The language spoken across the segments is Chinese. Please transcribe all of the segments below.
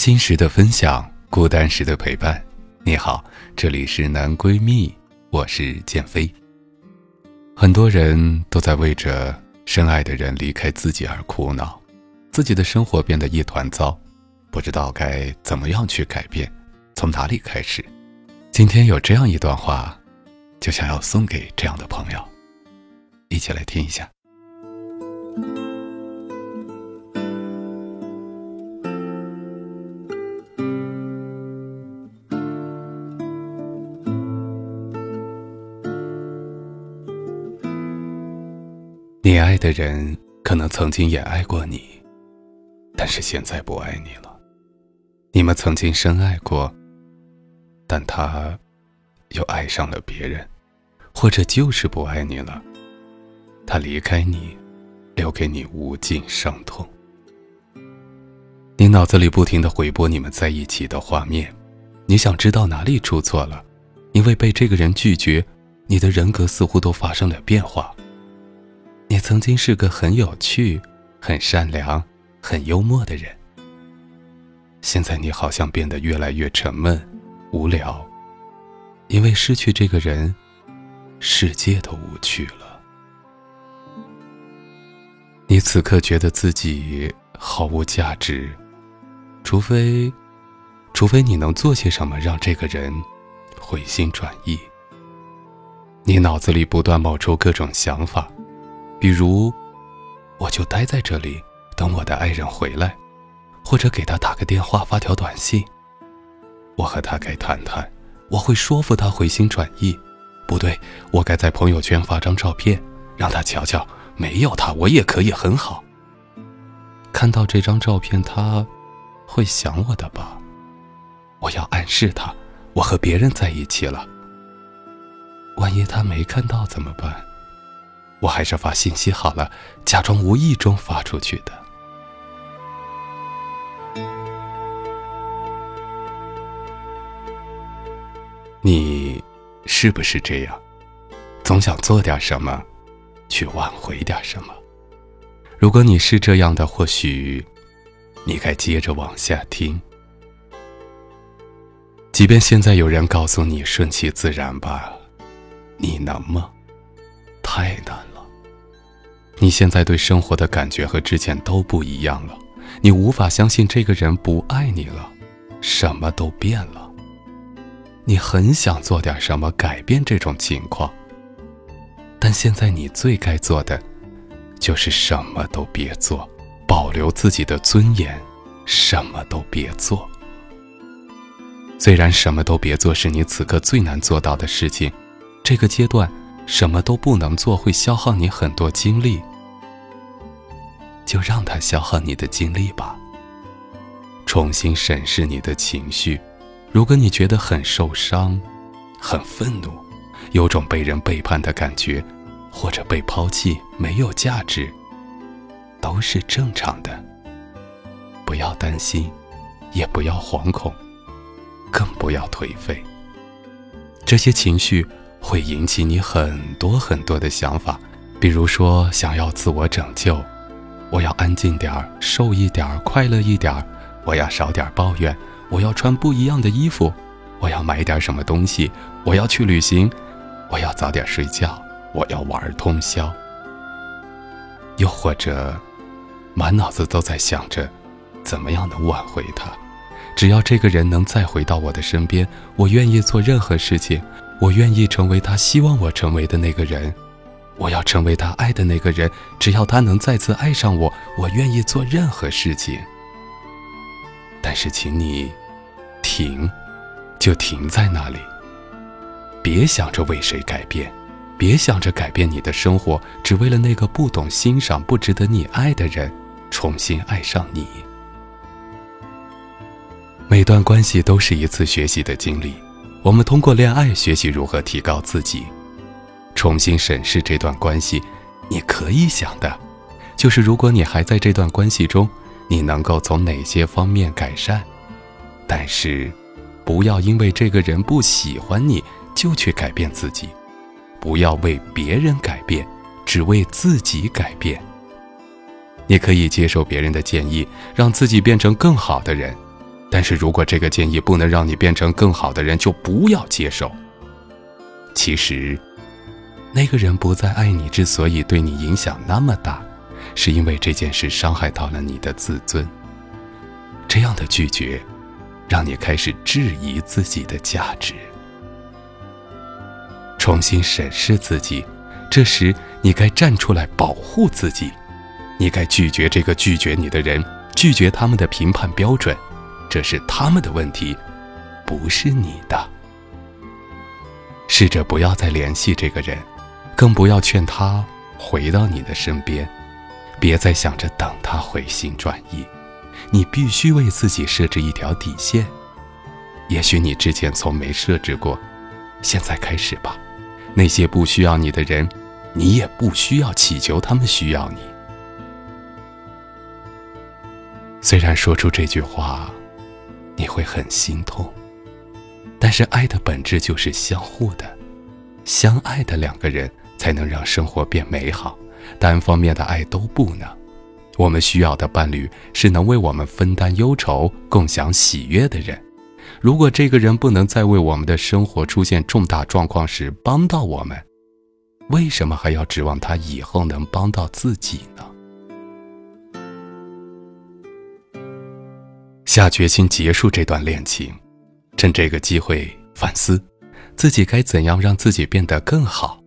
心时的分享，孤单时的陪伴。你好，这里是男闺蜜，我是建飞。很多人都在为着深爱的人离开自己而苦恼，自己的生活变得一团糟，不知道该怎么样去改变，从哪里开始？今天有这样一段话，就想要送给这样的朋友，一起来听一下。你爱的人可能曾经也爱过你，但是现在不爱你了。你们曾经深爱过，但他又爱上了别人，或者就是不爱你了。他离开你，留给你无尽伤痛。你脑子里不停的回播你们在一起的画面，你想知道哪里出错了，因为被这个人拒绝，你的人格似乎都发生了变化。曾经是个很有趣、很善良、很幽默的人，现在你好像变得越来越沉闷、无聊，因为失去这个人，世界都无趣了。你此刻觉得自己毫无价值，除非，除非你能做些什么让这个人回心转意。你脑子里不断冒出各种想法。比如，我就待在这里等我的爱人回来，或者给他打个电话、发条短信。我和他该谈谈，我会说服他回心转意。不对，我该在朋友圈发张照片，让他瞧瞧，没有他我也可以很好。看到这张照片，他会想我的吧？我要暗示他，我和别人在一起了。万一他没看到怎么办？我还是发信息好了，假装无意中发出去的。你是不是这样？总想做点什么，去挽回点什么？如果你是这样的，或许你该接着往下听。即便现在有人告诉你顺其自然吧，你能吗？太难了。你现在对生活的感觉和之前都不一样了，你无法相信这个人不爱你了，什么都变了。你很想做点什么改变这种情况，但现在你最该做的，就是什么都别做，保留自己的尊严，什么都别做。虽然什么都别做是你此刻最难做到的事情，这个阶段什么都不能做会消耗你很多精力。就让它消耗你的精力吧。重新审视你的情绪，如果你觉得很受伤、很愤怒，有种被人背叛的感觉，或者被抛弃、没有价值，都是正常的。不要担心，也不要惶恐，更不要颓废。这些情绪会引起你很多很多的想法，比如说想要自我拯救。我要安静点儿，瘦一点儿，快乐一点儿。我要少点抱怨。我要穿不一样的衣服。我要买点什么东西。我要去旅行。我要早点睡觉。我要玩通宵。又或者，满脑子都在想着，怎么样能挽回他。只要这个人能再回到我的身边，我愿意做任何事情，我愿意成为他希望我成为的那个人，我要成为他爱的那个人。只要他能再次爱上我，我愿意做任何事情。但是，请你停，就停在那里，别想着为谁改变。别想着改变你的生活，只为了那个不懂欣赏、不值得你爱的人重新爱上你。每段关系都是一次学习的经历，我们通过恋爱学习如何提高自己，重新审视这段关系。你可以想的，就是如果你还在这段关系中，你能够从哪些方面改善。但是，不要因为这个人不喜欢你就去改变自己。不要为别人改变，只为自己改变。你可以接受别人的建议，让自己变成更好的人，但是如果这个建议不能让你变成更好的人，就不要接受。其实，那个人不再爱你，之所以对你影响那么大，是因为这件事伤害到了你的自尊。这样的拒绝，让你开始质疑自己的价值。重新审视自己，这时你该站出来保护自己，你该拒绝这个拒绝你的人，拒绝他们的评判标准，这是他们的问题，不是你的。试着不要再联系这个人，更不要劝他回到你的身边，别再想着等他回心转意，你必须为自己设置一条底线，也许你之前从没设置过，现在开始吧。那些不需要你的人，你也不需要祈求他们需要你。虽然说出这句话，你会很心痛，但是爱的本质就是相互的，相爱的两个人才能让生活变美好，单方面的爱都不能。我们需要的伴侣是能为我们分担忧愁、共享喜悦的人。如果这个人不能在为我们的生活出现重大状况时帮到我们，为什么还要指望他以后能帮到自己呢？下决心结束这段恋情，趁这个机会反思，自己该怎样让自己变得更好，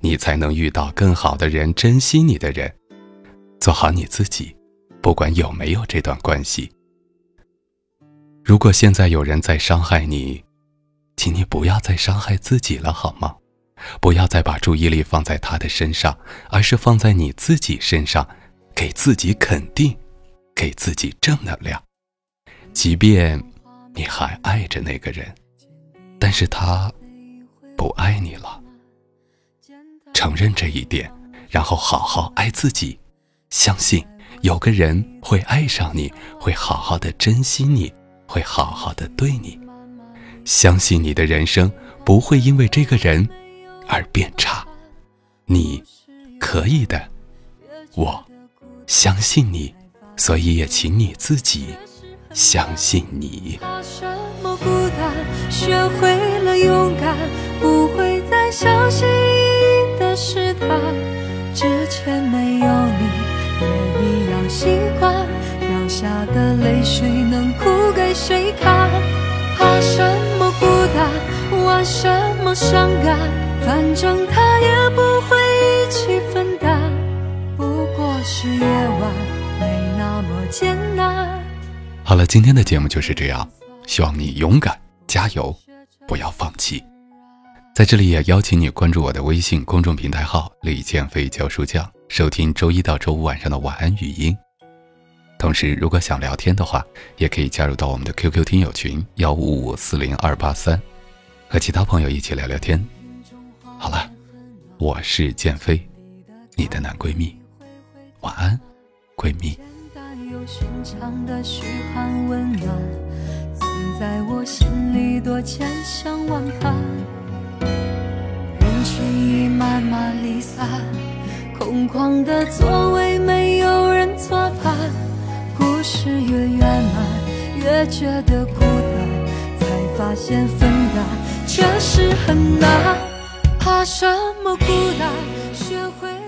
你才能遇到更好的人，珍惜你的人，做好你自己，不管有没有这段关系。如果现在有人在伤害你，请你不要再伤害自己了，好吗？不要再把注意力放在他的身上，而是放在你自己身上，给自己肯定，给自己正能量。即便你还爱着那个人，但是他不爱你了。承认这一点，然后好好爱自己，相信有个人会爱上你，会好好的珍惜你。会好好的对你，相信你的人生不会因为这个人而变差，你可以的，我相信你，所以也请你自己相信你。什么孤单？学会了勇敢，不会再相信的是他。之前没有你，也一样习惯。掉下的泪水能哭给谁看？怕什么孤单，玩什么伤感？反正他也不会一起分担。不过是夜晚，没那么艰难。好了，今天的节目就是这样。希望你勇敢，加油，不要放弃。在这里也邀请你关注我的微信公众平台号“李建飞教书匠”，收听周一到周五晚上的晚安语音。同时，如果想聊天的话，也可以加入到我们的 QQ 听友群幺五五四零二八三，和其他朋友一起聊聊天。好了，我是建飞，你的男闺蜜，晚安，闺蜜。有寻常的嘘寒问暖，曾在我心里多千想万盼。人群已慢慢离散，空旷的座位没有人坐伴。故事越圆满，越觉得孤单，才发现分担确实很难。怕什么孤单？学会。